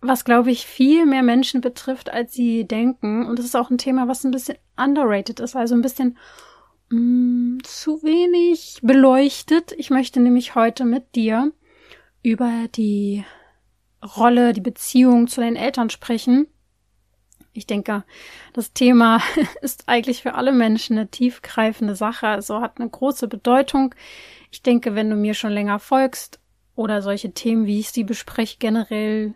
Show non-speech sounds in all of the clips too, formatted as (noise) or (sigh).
was, glaube ich, viel mehr Menschen betrifft, als sie denken. Und es ist auch ein Thema, was ein bisschen underrated ist, also ein bisschen mh, mm, zu wenig beleuchtet. Ich möchte nämlich heute mit dir über die Rolle, die Beziehung zu den Eltern sprechen. Ich denke, das Thema (laughs) ist eigentlich für alle Menschen eine tiefgreifende Sache, also hat eine große Bedeutung. Ich denke, wenn du mir schon länger folgst oder solche Themen, wie ich sie bespreche, generell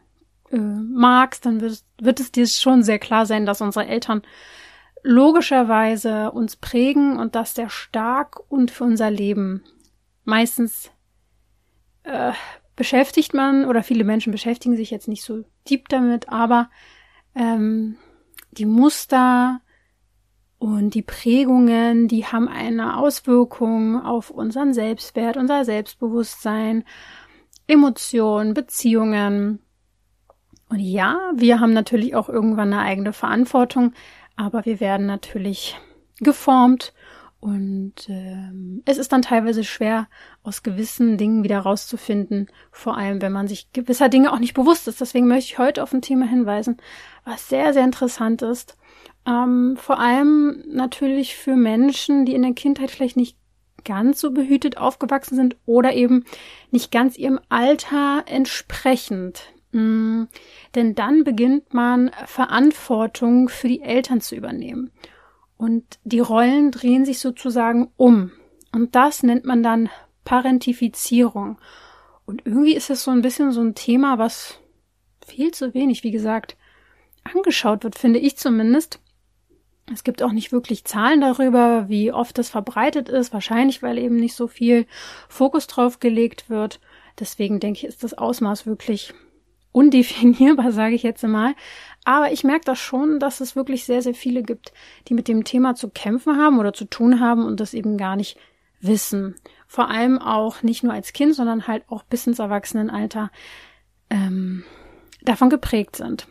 äh, magst, dann wird, wird es dir schon sehr klar sein, dass unsere Eltern logischerweise uns prägen und dass der stark und für unser Leben meistens äh, beschäftigt man oder viele Menschen beschäftigen sich jetzt nicht so deep damit, aber ähm, die Muster und die Prägungen, die haben eine Auswirkung auf unseren Selbstwert, unser Selbstbewusstsein, Emotionen, Beziehungen und ja, wir haben natürlich auch irgendwann eine eigene Verantwortung, aber wir werden natürlich geformt und ähm, es ist dann teilweise schwer, aus gewissen Dingen wieder rauszufinden, vor allem wenn man sich gewisser Dinge auch nicht bewusst ist. Deswegen möchte ich heute auf ein Thema hinweisen, was sehr, sehr interessant ist. Ähm, vor allem natürlich für Menschen, die in der Kindheit vielleicht nicht ganz so behütet aufgewachsen sind oder eben nicht ganz ihrem Alter entsprechend. Mm, denn dann beginnt man Verantwortung für die Eltern zu übernehmen. Und die Rollen drehen sich sozusagen um. Und das nennt man dann Parentifizierung. Und irgendwie ist es so ein bisschen so ein Thema, was viel zu wenig, wie gesagt, angeschaut wird, finde ich zumindest. Es gibt auch nicht wirklich Zahlen darüber, wie oft das verbreitet ist, wahrscheinlich weil eben nicht so viel Fokus drauf gelegt wird. Deswegen denke ich, ist das Ausmaß wirklich undefinierbar, (laughs) sage ich jetzt mal. Aber ich merke das schon, dass es wirklich sehr, sehr viele gibt, die mit dem Thema zu kämpfen haben oder zu tun haben und das eben gar nicht wissen. Vor allem auch nicht nur als Kind, sondern halt auch bis ins Erwachsenenalter ähm, davon geprägt sind.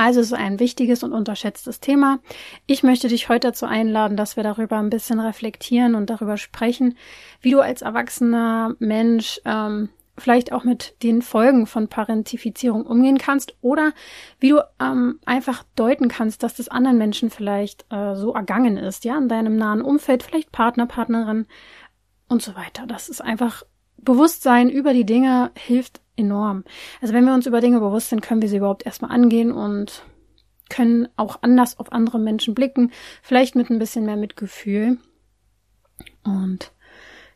Also es ist ein wichtiges und unterschätztes Thema. Ich möchte dich heute dazu einladen, dass wir darüber ein bisschen reflektieren und darüber sprechen, wie du als erwachsener Mensch ähm, vielleicht auch mit den Folgen von Parentifizierung umgehen kannst oder wie du ähm, einfach deuten kannst, dass das anderen Menschen vielleicht äh, so ergangen ist, ja, in deinem nahen Umfeld, vielleicht Partner, Partnerin und so weiter. Das ist einfach Bewusstsein über die Dinge hilft enorm. Also wenn wir uns über Dinge bewusst sind, können wir sie überhaupt erstmal angehen und können auch anders auf andere Menschen blicken, vielleicht mit ein bisschen mehr Mitgefühl. Und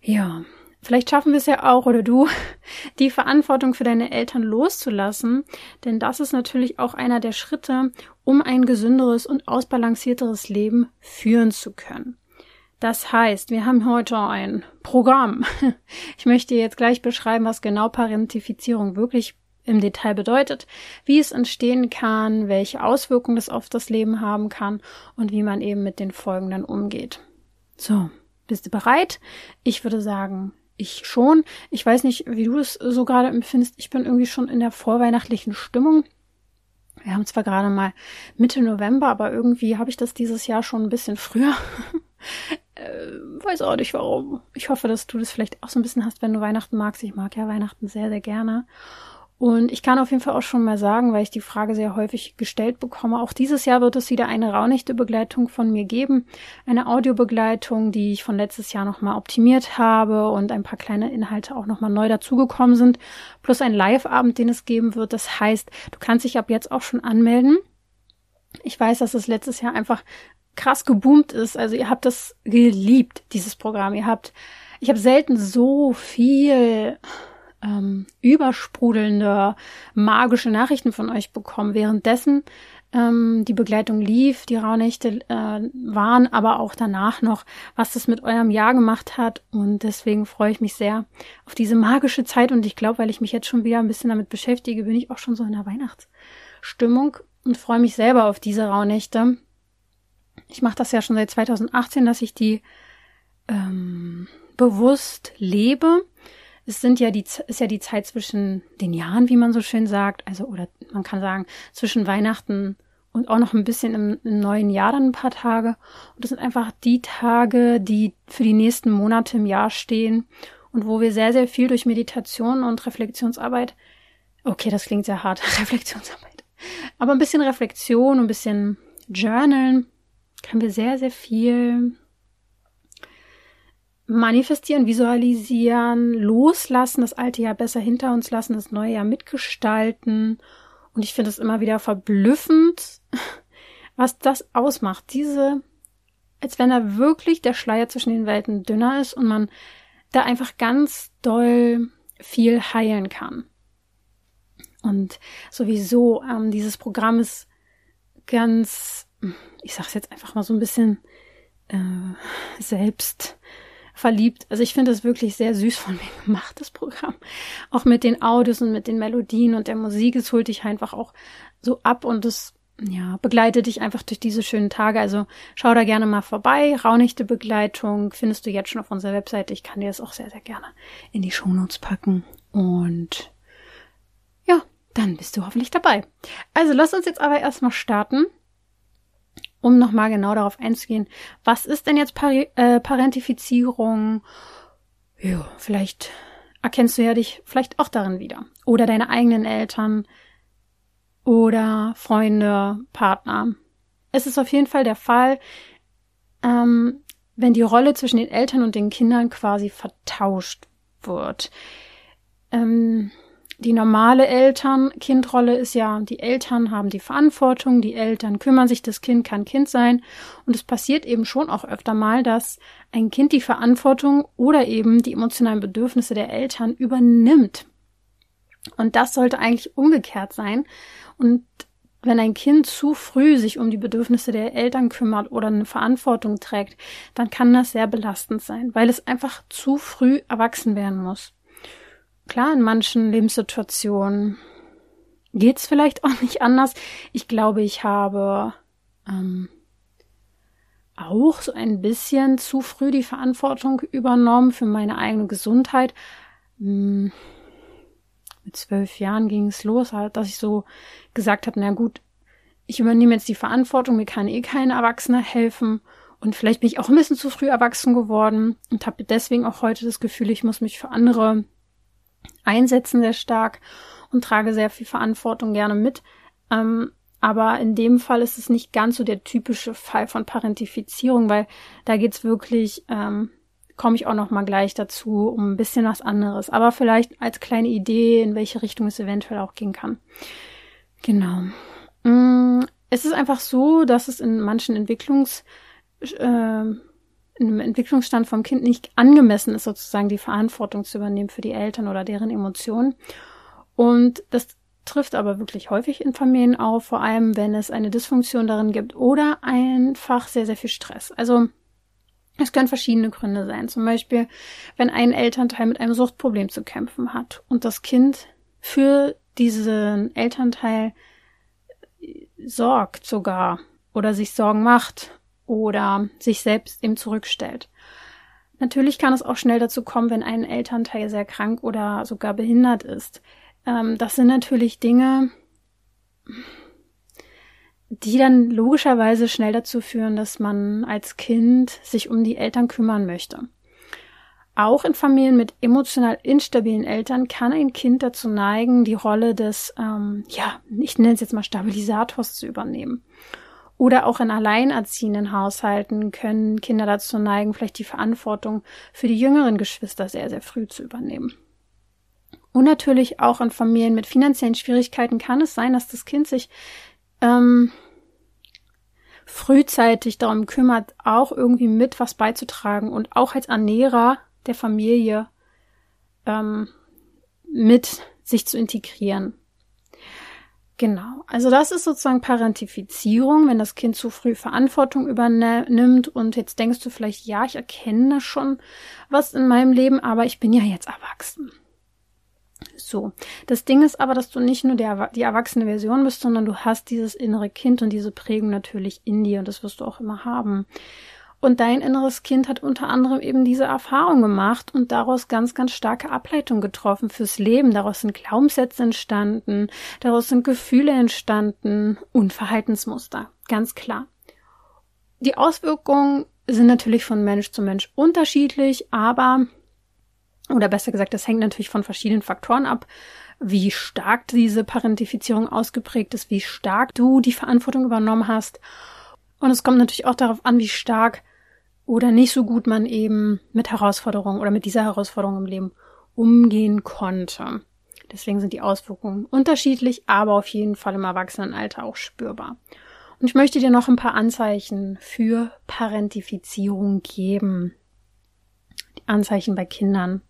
ja, Vielleicht schaffen wir es ja auch oder du, (laughs) die Verantwortung für deine Eltern loszulassen, denn das ist natürlich auch einer der Schritte, um ein gesünderes und ausbalancierteres Leben führen zu können. Das heißt, wir haben heute ein Programm. (laughs) Ich möchte jetzt gleich beschreiben, was genau Parentifizierung wirklich im Detail bedeutet, wie es entstehen kann, welche Auswirkungen das auf das Leben haben kann und wie man eben mit den Folgen dann umgeht. So, bist du bereit? Ich würde sagen, ich schon. Ich weiß nicht, wie du es so gerade empfindest. Ich bin irgendwie schon in der vorweihnachtlichen Stimmung. Wir haben zwar gerade mal Mitte November, aber irgendwie habe ich das dieses Jahr schon ein bisschen früher. (laughs) äh, weiß auch nicht warum. Ich hoffe, dass du das vielleicht auch so ein bisschen hast, wenn du Weihnachten magst. Ich mag ja Weihnachten sehr, sehr gerne. Und ich kann auf jeden Fall auch schon mal sagen, weil ich die Frage sehr häufig gestellt bekomme, auch dieses Jahr wird es wieder eine Raunächte-Begleitung von mir geben. Eine Audiobegleitung, die ich von letztes Jahr nochmal optimiert habe und ein paar kleine Inhalte auch nochmal neu dazugekommen sind. Plus ein Live-Abend, den es geben wird. Das heißt, du kannst dich ab jetzt auch schon anmelden. Ich weiß, dass es letztes Jahr einfach krass geboomt ist. Also ihr habt das geliebt, dieses Programm. Ihr habt, ich habe selten so viel ähm, übersprudelnde magische Nachrichten von euch bekommen. Währenddessen ähm, die Begleitung lief, die Rauhnächte äh, waren, aber auch danach noch, was das mit eurem Jahr gemacht hat. Und deswegen freue ich mich sehr auf diese magische Zeit. Und ich glaube, weil ich mich jetzt schon wieder ein bisschen damit beschäftige, bin ich auch schon so in der Weihnachtsstimmung. und freue mich selber auf diese Rauhnächte. Ich mache das ja schon seit 2018, dass ich die ähm, bewusst lebe. Es sind ja die, ist ja die Zeit zwischen den Jahren, wie man so schön sagt. Also, oder man kann sagen, zwischen Weihnachten und auch noch ein bisschen im, im neuen Jahr dann ein paar Tage. Und das sind einfach die Tage, die für die nächsten Monate im Jahr stehen und wo wir sehr, sehr viel durch Meditation und Reflexionsarbeit, okay, das klingt sehr hart, (laughs) Reflexionsarbeit, aber ein bisschen Reflexion, ein bisschen Journalen, können wir sehr, sehr viel manifestieren, visualisieren, loslassen, das alte Jahr besser hinter uns lassen, das neue Jahr mitgestalten. Und ich finde es immer wieder verblüffend, (laughs) was das ausmacht. Diese, als wenn da wirklich der Schleier zwischen den Welten dünner ist und man da einfach ganz doll viel heilen kann. Und sowieso, ähm, dieses Programm ist ganz, ich sag's jetzt einfach mal so ein bisschen äh, selbst verliebt. Also ich finde es wirklich sehr süß von mir gemacht, das Programm. Auch mit den Audios und mit den Melodien und der Musik. Es holt dich einfach auch so ab und es ja, begleitet dich einfach durch diese schönen Tage. Also schau da gerne mal vorbei. Raunichte Begleitung findest du jetzt schon auf unserer Webseite. Ich kann dir das auch sehr, sehr gerne in die Shownotes packen. Und ja, dann bist du hoffentlich dabei. Also lass uns jetzt aber erstmal starten um nochmal genau darauf einzugehen, was ist denn jetzt Pari äh, Parentifizierung? Ja, vielleicht erkennst du ja dich vielleicht auch darin wieder. Oder deine eigenen Eltern oder Freunde, Partner. Es ist auf jeden Fall der Fall, ähm, wenn die Rolle zwischen den Eltern und den Kindern quasi vertauscht wird. Ähm, die normale Eltern-Kind-Rolle ist ja, die Eltern haben die Verantwortung, die Eltern kümmern sich, das Kind kann Kind sein. Und es passiert eben schon auch öfter mal, dass ein Kind die Verantwortung oder eben die emotionalen Bedürfnisse der Eltern übernimmt. Und das sollte eigentlich umgekehrt sein. Und wenn ein Kind zu früh sich um die Bedürfnisse der Eltern kümmert oder eine Verantwortung trägt, dann kann das sehr belastend sein, weil es einfach zu früh erwachsen werden muss. Klar, in manchen Lebenssituationen geht's vielleicht auch nicht anders. Ich glaube, ich habe ähm, auch so ein bisschen zu früh die Verantwortung übernommen für meine eigene Gesundheit. Hm, mit zwölf Jahren ging es los, halt, dass ich so gesagt habe, na gut, ich übernehme jetzt die Verantwortung, mir kann eh kein Erwachsener helfen. Und vielleicht bin ich auch ein bisschen zu früh erwachsen geworden und habe deswegen auch heute das Gefühl, ich muss mich für andere einsetzen sehr stark und trage sehr viel Verantwortung gerne mit. Ähm, aber in dem Fall ist es nicht ganz so der typische Fall von Parentifizierung, weil da geht's wirklich, ähm, komme ich auch noch mal gleich dazu, um ein bisschen was anderes. Aber vielleicht als kleine Idee, in welche Richtung es eventuell auch gehen kann. Genau. Mm, es ist einfach so, dass es in manchen Entwicklungs äh, in einem Entwicklungsstand vom Kind nicht angemessen ist, sozusagen die Verantwortung zu übernehmen für die Eltern oder deren Emotionen. Und das trifft aber wirklich häufig in Familien auf, vor allem wenn es eine Dysfunktion darin gibt oder einfach sehr, sehr viel Stress. Also es können verschiedene Gründe sein. Zum Beispiel, wenn ein Elternteil mit einem Suchtproblem zu kämpfen hat und das Kind für diesen Elternteil sorgt sogar oder sich Sorgen macht oder sich selbst eben zurückstellt. Natürlich kann es auch schnell dazu kommen, wenn ein Elternteil sehr krank oder sogar behindert ist. Ähm, das sind natürlich Dinge, die dann logischerweise schnell dazu führen, dass man als Kind sich um die Eltern kümmern möchte. Auch in Familien mit emotional instabilen Eltern kann ein Kind dazu neigen, die Rolle des, ähm, ja, ich nenne es jetzt mal Stabilisators zu übernehmen. Oder auch in alleinerziehenden Haushalten können Kinder dazu neigen, vielleicht die Verantwortung für die jüngeren Geschwister sehr, sehr früh zu übernehmen. Und natürlich auch in Familien mit finanziellen Schwierigkeiten kann es sein, dass das Kind sich ähm, frühzeitig darum kümmert, auch irgendwie mit was beizutragen und auch als Ernährer der Familie ähm, mit sich zu integrieren. Genau. Also das ist sozusagen Parentifizierung, wenn das Kind zu früh Verantwortung übernimmt und jetzt denkst du vielleicht, ja, ich erkenne schon was in meinem Leben, aber ich bin ja jetzt erwachsen. So, das Ding ist aber, dass du nicht nur der, die erwachsene Version bist, sondern du hast dieses innere Kind und diese Prägung natürlich in dir und das wirst du auch immer haben. Und dein inneres Kind hat unter anderem eben diese Erfahrung gemacht und daraus ganz, ganz starke Ableitungen getroffen fürs Leben. Daraus sind Glaubenssätze entstanden, daraus sind Gefühle entstanden und Verhaltensmuster. Ganz klar. Die Auswirkungen sind natürlich von Mensch zu Mensch unterschiedlich, aber, oder besser gesagt, das hängt natürlich von verschiedenen Faktoren ab, wie stark diese Parentifizierung ausgeprägt ist, wie stark du die Verantwortung übernommen hast. Und es kommt natürlich auch darauf an, wie stark oder nicht so gut man eben mit Herausforderungen oder mit dieser Herausforderung im Leben umgehen konnte. Deswegen sind die Auswirkungen unterschiedlich, aber auf jeden Fall im Erwachsenenalter auch spürbar. Und ich möchte dir noch ein paar Anzeichen für Parentifizierung geben. Die Anzeichen bei Kindern.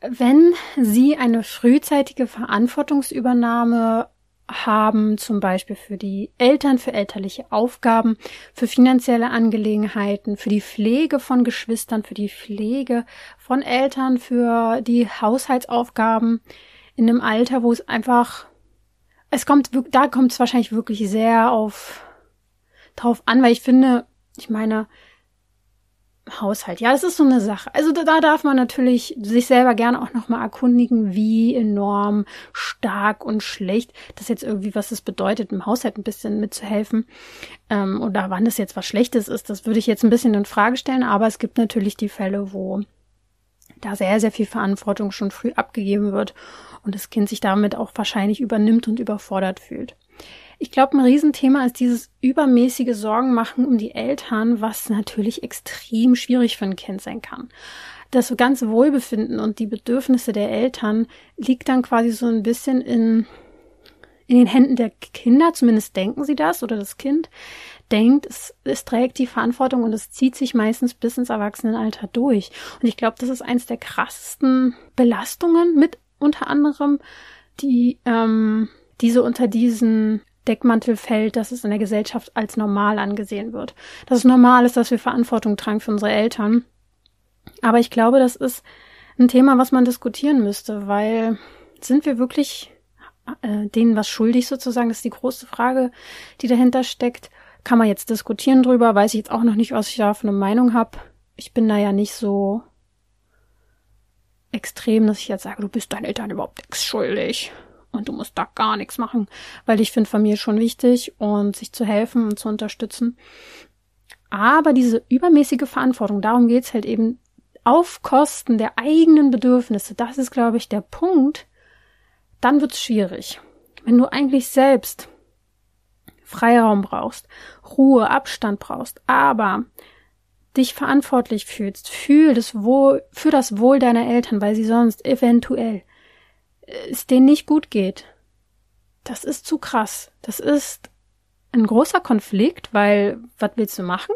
Wenn sie eine frühzeitige Verantwortungsübernahme haben, zum Beispiel für die Eltern, für elterliche Aufgaben, für finanzielle Angelegenheiten, für die Pflege von Geschwistern, für die Pflege von Eltern, für die Haushaltsaufgaben in einem Alter, wo es einfach, es kommt, da kommt es wahrscheinlich wirklich sehr auf, drauf an, weil ich finde, ich meine, Haushalt. Ja, das ist so eine Sache. Also da, da darf man natürlich sich selber gerne auch nochmal erkundigen, wie enorm stark und schlecht das jetzt irgendwie, was es bedeutet, im Haushalt ein bisschen mitzuhelfen. Ähm, oder wann das jetzt was Schlechtes ist, das würde ich jetzt ein bisschen in Frage stellen. Aber es gibt natürlich die Fälle, wo da sehr, sehr viel Verantwortung schon früh abgegeben wird und das Kind sich damit auch wahrscheinlich übernimmt und überfordert fühlt. Ich glaube, ein Riesenthema ist dieses übermäßige Sorgen machen um die Eltern, was natürlich extrem schwierig für ein Kind sein kann. Das ganze Wohlbefinden und die Bedürfnisse der Eltern liegt dann quasi so ein bisschen in, in den Händen der Kinder, zumindest denken sie das oder das Kind denkt, es, es trägt die Verantwortung und es zieht sich meistens bis ins Erwachsenenalter durch. Und ich glaube, das ist eins der krassesten Belastungen mit unter anderem, die ähm, diese unter diesen Deckmantel fällt, dass es in der Gesellschaft als normal angesehen wird. Dass es normal ist, dass wir Verantwortung tragen für unsere Eltern. Aber ich glaube, das ist ein Thema, was man diskutieren müsste, weil sind wir wirklich äh, denen was schuldig sozusagen? Das ist die große Frage, die dahinter steckt. Kann man jetzt diskutieren drüber? Weiß ich jetzt auch noch nicht, was ich da für eine Meinung habe. Ich bin da ja nicht so extrem, dass ich jetzt sage, du bist deinen Eltern überhaupt nichts schuldig und du musst da gar nichts machen, weil ich finde Familie schon wichtig und sich zu helfen und zu unterstützen. Aber diese übermäßige Verantwortung, darum geht's halt eben auf Kosten der eigenen Bedürfnisse, das ist, glaube ich, der Punkt, dann wird's schwierig. Wenn du eigentlich selbst Freiraum brauchst, Ruhe, Abstand brauchst, aber dich verantwortlich fühlst für das Wohl, für das Wohl deiner Eltern, weil sie sonst eventuell es denen nicht gut geht. Das ist zu krass. Das ist ein großer Konflikt, weil was willst du machen?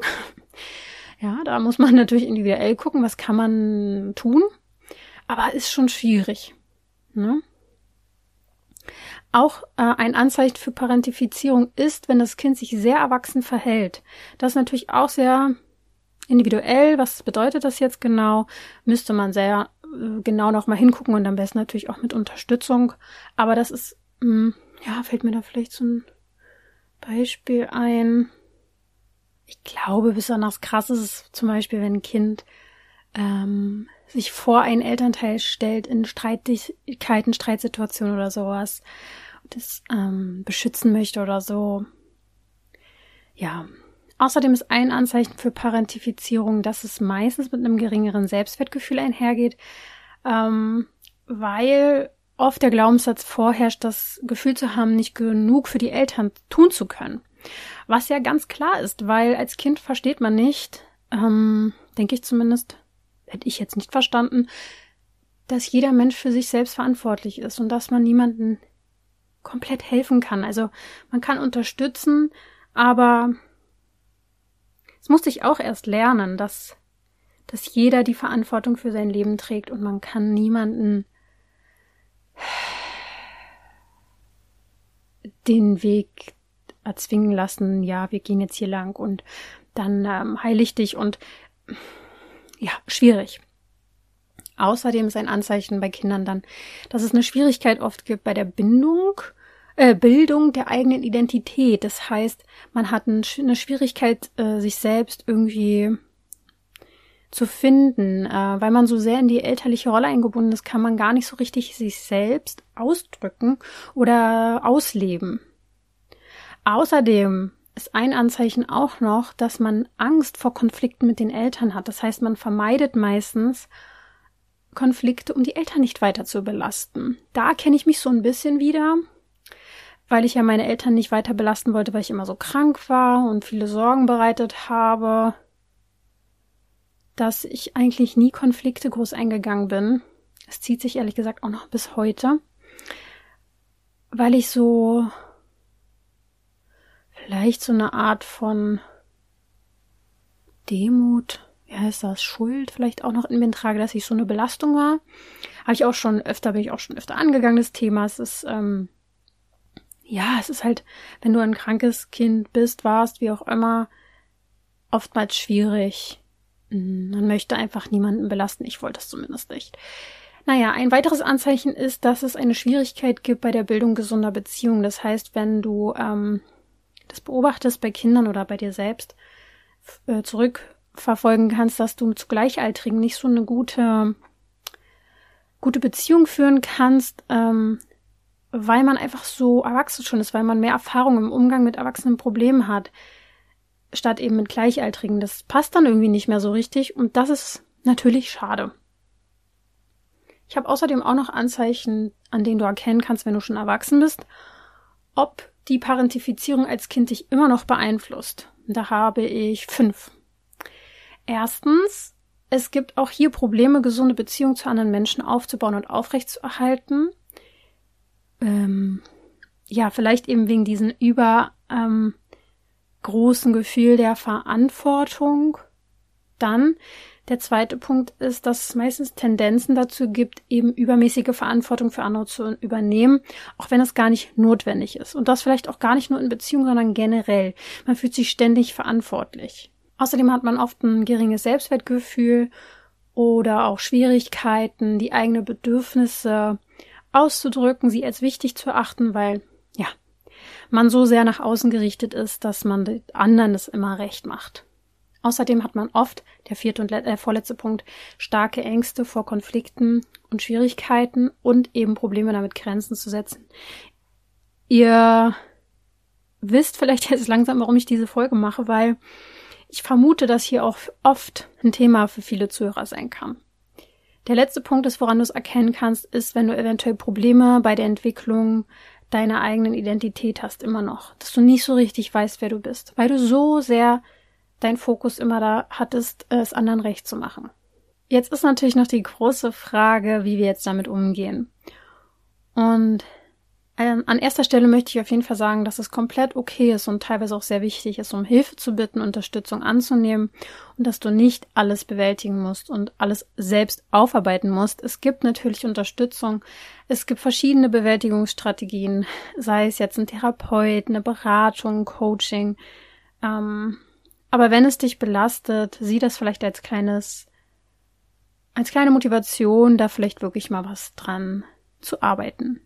(laughs) ja, da muss man natürlich individuell gucken, was kann man tun. Aber ist schon schwierig. Ne? Auch äh, ein Anzeichen für Parentifizierung ist, wenn das Kind sich sehr erwachsen verhält. Das ist natürlich auch sehr individuell. Was bedeutet das jetzt genau? Müsste man sehr genau noch mal hingucken und am besten natürlich auch mit Unterstützung. Aber das ist, mh, hm, ja, fällt mir da vielleicht so ein Beispiel ein. Ich glaube, besonders krass ist es zum Beispiel, wenn ein Kind ähm, sich vor einen Elternteil stellt in Streitigkeiten, Streitsituationen oder sowas, das ähm, beschützen möchte oder so. Ja, Außerdem ist ein Anzeichen für Parentifizierung, dass es meistens mit einem geringeren Selbstwertgefühl einhergeht, ähm, weil oft der Glaubenssatz vorherrscht, das Gefühl zu haben, nicht genug für die Eltern tun zu können. Was ja ganz klar ist, weil als Kind versteht man nicht, ähm, denke ich zumindest, hätte ich jetzt nicht verstanden, dass jeder Mensch für sich selbst verantwortlich ist und dass man niemanden komplett helfen kann. Also man kann unterstützen, aber das musste ich auch erst lernen, dass, dass jeder die Verantwortung für sein Leben trägt und man kann niemanden den Weg erzwingen lassen, ja, wir gehen jetzt hier lang und dann ähm, heil ich dich und ja, schwierig. Außerdem ist ein Anzeichen bei Kindern dann, dass es eine Schwierigkeit oft gibt bei der Bindung, äh, Bildung der eigenen Identität. Das heißt, man hat eine Schwierigkeit, äh, sich selbst irgendwie zu finden, äh, weil man so sehr in die elterliche Rolle eingebunden ist, kann man gar nicht so richtig sich selbst ausdrücken oder ausleben. Außerdem ist ein Anzeichen auch noch, dass man Angst vor Konflikten mit den Eltern hat. Das heißt, man vermeidet meistens Konflikte, um die Eltern nicht weiter zu belasten. Da kenne ich mich so ein bisschen wieder, weil ich ja meine Eltern nicht weiter belasten wollte, weil ich immer so krank war und viele Sorgen bereitet habe, dass ich eigentlich nie Konflikte groß eingegangen bin. Es zieht sich ehrlich gesagt auch noch bis heute, weil ich so vielleicht so eine Art von Demut wie heißt das, Schuld vielleicht auch noch in mir trage, dass ich so eine Belastung war. Habe ich auch schon öfter, bin ich auch schon öfter angegangen, das Thema. Es ist, ähm, ja, es ist halt, wenn du ein krankes Kind bist, warst, wie auch immer, oftmals schwierig. Hm, man möchte einfach niemanden belasten. Ich wollte es zumindest nicht. Naja, ein weiteres Anzeichen ist, dass es eine Schwierigkeit gibt bei der Bildung gesunder Beziehungen. Das heißt, wenn du ähm, das beobachtest bei Kindern oder bei dir selbst, äh, zurück verfolgen kannst, dass du zu Gleichaltrigen nicht so eine gute, gute Beziehung führen kannst, ähm, weil man einfach so erwachsen schon ist, weil man mehr Erfahrung im Umgang mit erwachsenen Problemen hat, statt eben mit Gleichaltrigen. Das passt dann irgendwie nicht mehr so richtig und das ist natürlich schade. Ich habe außerdem auch noch Anzeichen, an denen du erkennen kannst, wenn du schon erwachsen bist, ob die Parentifizierung als Kind dich immer noch beeinflusst. Da habe ich fünf. Erstens, es gibt auch hier Probleme, gesunde Beziehungen zu anderen Menschen aufzubauen und aufrechtzuerhalten. Ähm, ja, vielleicht eben wegen diesen über ähm, großen Gefühl der Verantwortung. Dann der zweite Punkt ist, dass es meistens Tendenzen dazu gibt, eben übermäßige Verantwortung für andere zu übernehmen, auch wenn es gar nicht notwendig ist. Und das vielleicht auch gar nicht nur in Beziehungen, sondern generell. Man fühlt sich ständig verantwortlich. Außerdem hat man oft ein geringes Selbstwertgefühl oder auch Schwierigkeiten, die eigenen Bedürfnisse auszudrücken, sie als wichtig zu achten, weil, ja, man so sehr nach außen gerichtet ist, dass man den anderen es immer recht macht. Außerdem hat man oft, der vierte und äh, vorletzte Punkt, starke Ängste vor Konflikten und Schwierigkeiten und eben Probleme damit Grenzen zu setzen. Ihr wisst vielleicht jetzt langsam, warum ich diese Folge mache, weil ich vermute, dass hier auch oft ein Thema für viele Zuhörer sein kann. Der letzte Punkt ist, woran du es erkennen kannst, ist, wenn du eventuell Probleme bei der Entwicklung deiner eigenen Identität hast, immer noch. Dass du nicht so richtig weißt, wer du bist. Weil du so sehr dein Fokus immer da hattest, es anderen recht zu machen. Jetzt ist natürlich noch die große Frage, wie wir jetzt damit umgehen. Und ähm, an erster Stelle möchte ich auf jeden Fall sagen, dass es komplett okay ist und teilweise auch sehr wichtig ist, um Hilfe zu bitten, Unterstützung anzunehmen und dass du nicht alles bewältigen musst und alles selbst aufarbeiten musst. Es gibt natürlich Unterstützung. Es gibt verschiedene Bewältigungsstrategien, sei es jetzt ein Therapeut, eine Beratung, Coaching. Ähm, aber wenn es dich belastet, sieh das vielleicht als kleines, als kleine Motivation, da vielleicht wirklich mal was dran zu arbeiten.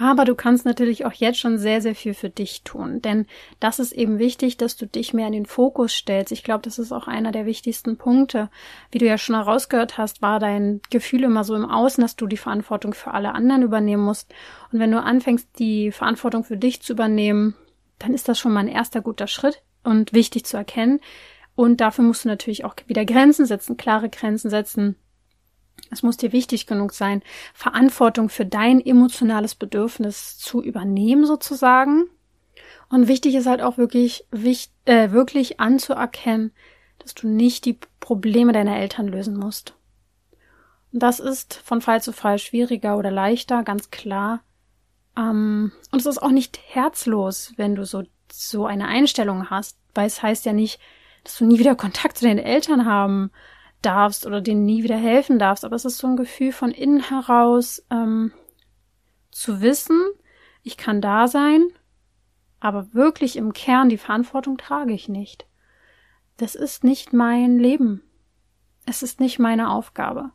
Aber du kannst natürlich auch jetzt schon sehr, sehr viel für dich tun. Denn das ist eben wichtig, dass du dich mehr in den Fokus stellst. Ich glaube, das ist auch einer der wichtigsten Punkte. Wie du ja schon herausgehört hast, war dein Gefühl immer so im Außen, dass du die Verantwortung für alle anderen übernehmen musst. Und wenn du anfängst, die Verantwortung für dich zu übernehmen, dann ist das schon mal ein erster guter Schritt und wichtig zu erkennen. Und dafür musst du natürlich auch wieder Grenzen setzen, klare Grenzen setzen es muss dir wichtig genug sein, Verantwortung für dein emotionales Bedürfnis zu übernehmen sozusagen. Und wichtig ist halt auch wirklich, äh, wirklich anzuerkennen, dass du nicht die Probleme deiner Eltern lösen musst. Und das ist von Fall zu Fall schwieriger oder leichter, ganz klar. Ähm, und es ist auch nicht herzlos, wenn du so, so eine Einstellung hast, weil es heißt ja nicht, dass du nie wieder Kontakt zu deinen Eltern haben darfst oder denen nie wieder helfen darfst. Aber es ist so ein Gefühl von innen heraus ähm, zu wissen, ich kann da sein, aber wirklich im Kern die Verantwortung trage ich nicht. Das ist nicht mein Leben. Es ist nicht meine Aufgabe.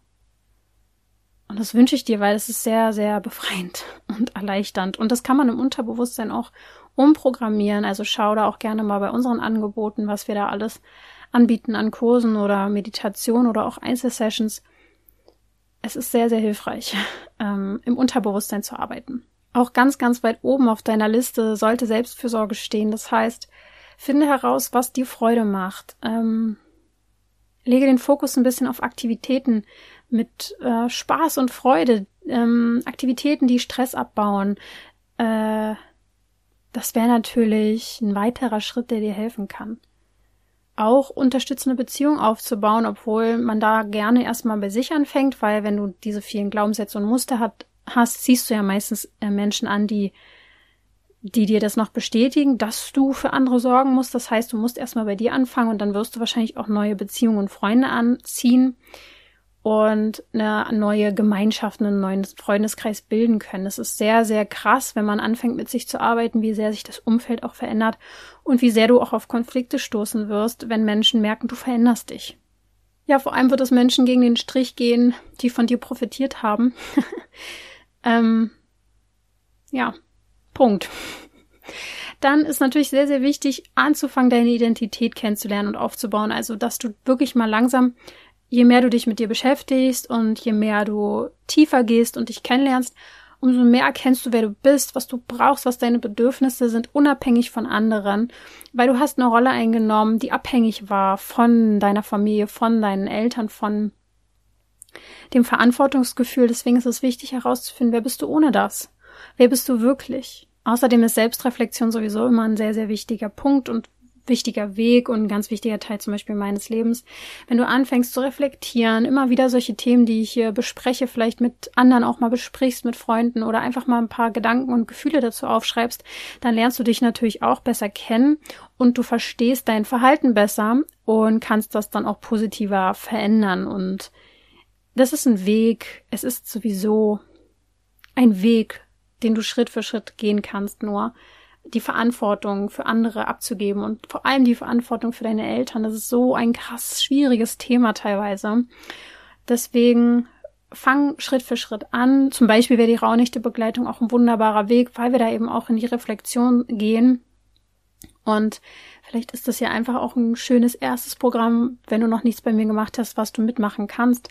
Und das wünsche ich dir, weil es ist sehr, sehr befreiend (laughs) und erleichternd. Und das kann man im Unterbewusstsein auch umprogrammieren. Also schau da auch gerne mal bei unseren Angeboten, was wir da alles anbieten an Kursen oder Meditation oder auch Einzelsessions. Es ist sehr, sehr hilfreich, (laughs) ähm, im Unterbewusstsein zu arbeiten. Auch ganz, ganz weit oben auf deiner Liste sollte Selbstfürsorge stehen. Das heißt, finde heraus, was dir Freude macht. Ähm, lege den Fokus ein bisschen auf Aktivitäten mit äh, Spaß und Freude, ähm, Aktivitäten, die Stress abbauen. Äh, das wäre natürlich ein weiterer Schritt, der dir helfen kann. Auch unterstützende Beziehungen aufzubauen, obwohl man da gerne erstmal bei sich anfängt, weil wenn du diese vielen Glaubenssätze und Muster hat, hast, ziehst du ja meistens äh, Menschen an, die die dir das noch bestätigen, dass du für andere sorgen musst. Das heißt, du musst erstmal bei dir anfangen und dann wirst du wahrscheinlich auch neue Beziehungen und Freunde anziehen und eine neue Gemeinschaft, einen neuen Freundeskreis bilden können. Es ist sehr, sehr krass, wenn man anfängt mit sich zu arbeiten, wie sehr sich das Umfeld auch verändert und wie sehr du auch auf Konflikte stoßen wirst, wenn Menschen merken, du veränderst dich. Ja, vor allem wird es Menschen gegen den Strich gehen, die von dir profitiert haben. (laughs) ähm, ja, Punkt. Dann ist natürlich sehr, sehr wichtig, anzufangen, deine Identität kennenzulernen und aufzubauen. Also, dass du wirklich mal langsam, je mehr du dich mit dir beschäftigst und je mehr du tiefer gehst und dich kennenlernst, umso mehr erkennst du, wer du bist, was du brauchst, was deine Bedürfnisse sind, unabhängig von anderen, weil du hast eine Rolle eingenommen, die abhängig war von deiner Familie, von deinen Eltern, von dem Verantwortungsgefühl. Deswegen ist es wichtig herauszufinden, wer bist du ohne das? Wer bist du wirklich? Außerdem ist Selbstreflexion sowieso immer ein sehr, sehr wichtiger Punkt und wichtiger Weg und ein ganz wichtiger Teil zum Beispiel meines Lebens. Wenn du anfängst zu reflektieren, immer wieder solche Themen, die ich hier bespreche, vielleicht mit anderen auch mal besprichst, mit Freunden oder einfach mal ein paar Gedanken und Gefühle dazu aufschreibst, dann lernst du dich natürlich auch besser kennen und du verstehst dein Verhalten besser und kannst das dann auch positiver verändern. Und das ist ein Weg. Es ist sowieso ein Weg, den du Schritt für Schritt gehen kannst, nur die Verantwortung für andere abzugeben und vor allem die Verantwortung für deine Eltern. Das ist so ein krass schwieriges Thema teilweise. Deswegen fang Schritt für Schritt an. Zum Beispiel wäre die Raunichte-Begleitung auch ein wunderbarer Weg, weil wir da eben auch in die Reflexion gehen. Und vielleicht ist das ja einfach auch ein schönes erstes Programm, wenn du noch nichts bei mir gemacht hast, was du mitmachen kannst.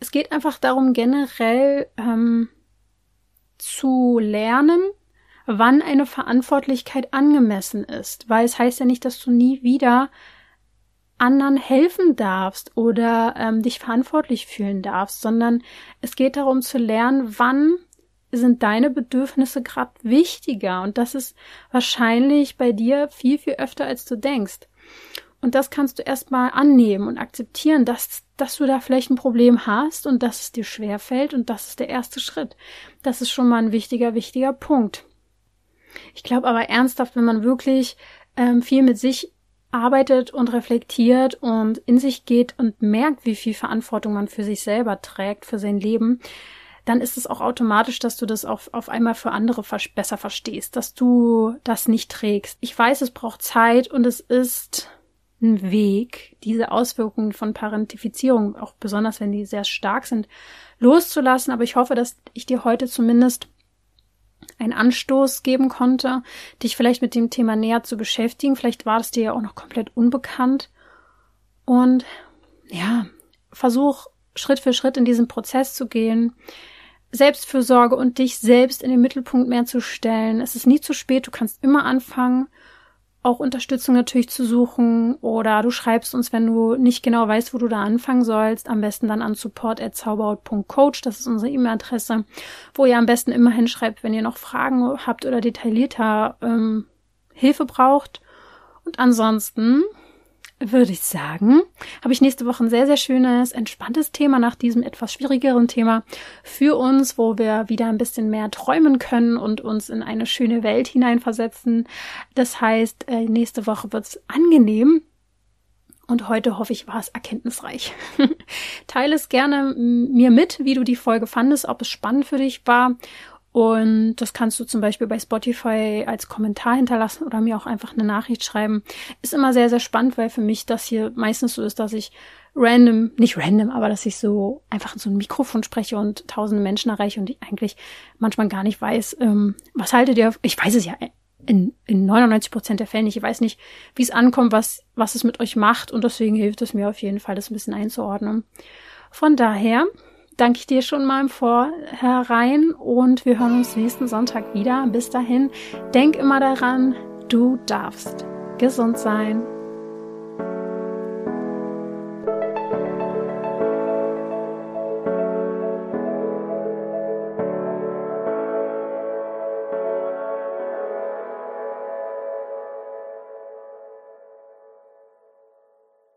Es geht einfach darum, generell ähm, zu lernen, wann eine Verantwortlichkeit angemessen ist, weil es heißt ja nicht, dass du nie wieder anderen helfen darfst oder ähm, dich verantwortlich fühlen darfst, sondern es geht darum zu lernen, wann sind deine Bedürfnisse gerade wichtiger und das ist wahrscheinlich bei dir viel, viel öfter, als du denkst. Und das kannst du erstmal annehmen und akzeptieren, dass, dass du da vielleicht ein Problem hast und dass es dir schwer fällt und das ist der erste Schritt. Das ist schon mal ein wichtiger, wichtiger Punkt. Ich glaube aber ernsthaft, wenn man wirklich ähm, viel mit sich arbeitet und reflektiert und in sich geht und merkt, wie viel Verantwortung man für sich selber trägt, für sein Leben, dann ist es auch automatisch, dass du das auf, auf einmal für andere besser verstehst, dass du das nicht trägst. Ich weiß, es braucht Zeit und es ist ein Weg, diese Auswirkungen von Parentifizierung, auch besonders wenn die sehr stark sind, loszulassen. Aber ich hoffe, dass ich dir heute zumindest einen Anstoß geben konnte, dich vielleicht mit dem Thema näher zu beschäftigen. Vielleicht war es dir ja auch noch komplett unbekannt. Und ja, versuch Schritt für Schritt in diesen Prozess zu gehen. Selbstfürsorge und dich selbst in den Mittelpunkt mehr zu stellen. Es ist nie zu spät, du kannst immer anfangen auch Unterstützung natürlich zu suchen oder du schreibst uns, wenn du nicht genau weißt, wo du da anfangen sollst, am besten dann an support@zauberhaut.coach, das ist unsere E-Mail-Adresse, wo ihr am besten immer hinschreibt, wenn ihr noch Fragen habt oder detaillierter ähm, Hilfe braucht. Und ansonsten würde ich sagen, habe ich nächste Woche ein sehr, sehr schönes, entspanntes Thema nach diesem etwas schwierigeren Thema für uns, wo wir wieder ein bisschen mehr träumen können und uns in eine schöne Welt hineinversetzen. Das heißt, äh, nächste Woche wird's angenehm. Und heute hoffe ich, war es erkenntnisreich. (laughs) Teile es gerne mir mit, wie du die Folge fandest, ob es spannend für dich war und das kannst du zum Beispiel bei Spotify als Kommentar hinterlassen oder mir auch einfach eine Nachricht schreiben. Ist immer sehr, sehr spannend, weil für mich das hier meistens so ist, dass ich random, nicht random, aber dass ich so einfach in so ein Mikrofon spreche und tausende Menschen erreiche und ich eigentlich manchmal gar nicht weiß, ähm, was haltet ihr, ich weiß es ja in, in 99 Prozent der Fälle nicht, ich weiß nicht, wie es ankommt, was, was es mit euch macht und deswegen hilft es mir auf jeden Fall, das ein bisschen einzuordnen. Von daher danke ich dir schon mal im Vorherein und wir hören uns nächsten Sonntag wieder. Bis dahin, denk immer daran, du darfst gesund sein.